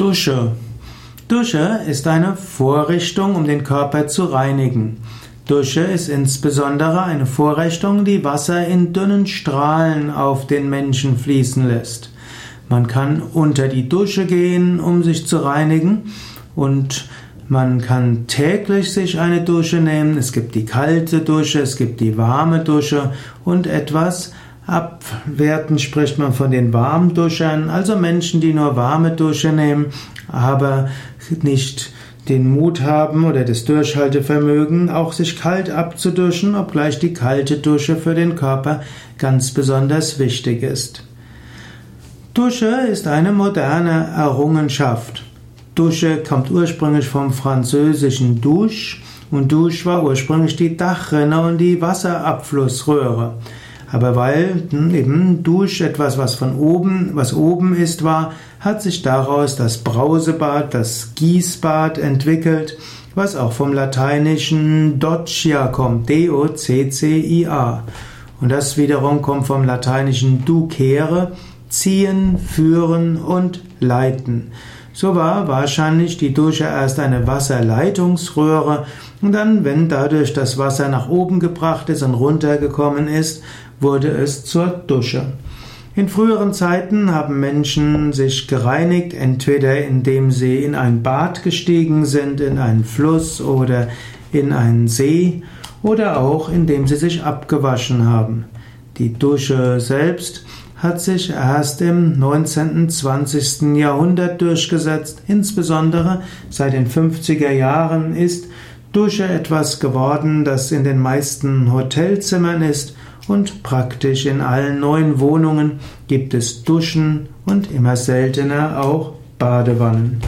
Dusche. Dusche ist eine Vorrichtung, um den Körper zu reinigen. Dusche ist insbesondere eine Vorrichtung, die Wasser in dünnen Strahlen auf den Menschen fließen lässt. Man kann unter die Dusche gehen, um sich zu reinigen und man kann täglich sich eine Dusche nehmen. Es gibt die kalte Dusche, es gibt die warme Dusche und etwas Abwertend spricht man von den Warmduschern, also Menschen, die nur warme Dusche nehmen, aber nicht den Mut haben oder das Durchhaltevermögen, auch sich kalt abzuduschen, obgleich die kalte Dusche für den Körper ganz besonders wichtig ist. Dusche ist eine moderne Errungenschaft. Dusche kommt ursprünglich vom französischen Douche und Douche war ursprünglich die Dachrinne und die Wasserabflussröhre. Aber weil hm, eben Dusch etwas, was von oben, was oben ist, war, hat sich daraus das Brausebad, das Gießbad entwickelt, was auch vom lateinischen Doccia kommt, D-O-C-C-I-A. Und das wiederum kommt vom lateinischen ducere, ziehen, führen und leiten. So war wahrscheinlich die Dusche erst eine Wasserleitungsröhre und dann, wenn dadurch das Wasser nach oben gebracht ist und runtergekommen ist, wurde es zur Dusche. In früheren Zeiten haben Menschen sich gereinigt, entweder indem sie in ein Bad gestiegen sind, in einen Fluss oder in einen See, oder auch indem sie sich abgewaschen haben. Die Dusche selbst hat sich erst im 19. 20. Jahrhundert durchgesetzt. Insbesondere seit den 50er Jahren ist Dusche etwas geworden, das in den meisten Hotelzimmern ist und praktisch in allen neuen Wohnungen gibt es Duschen und immer seltener auch Badewannen.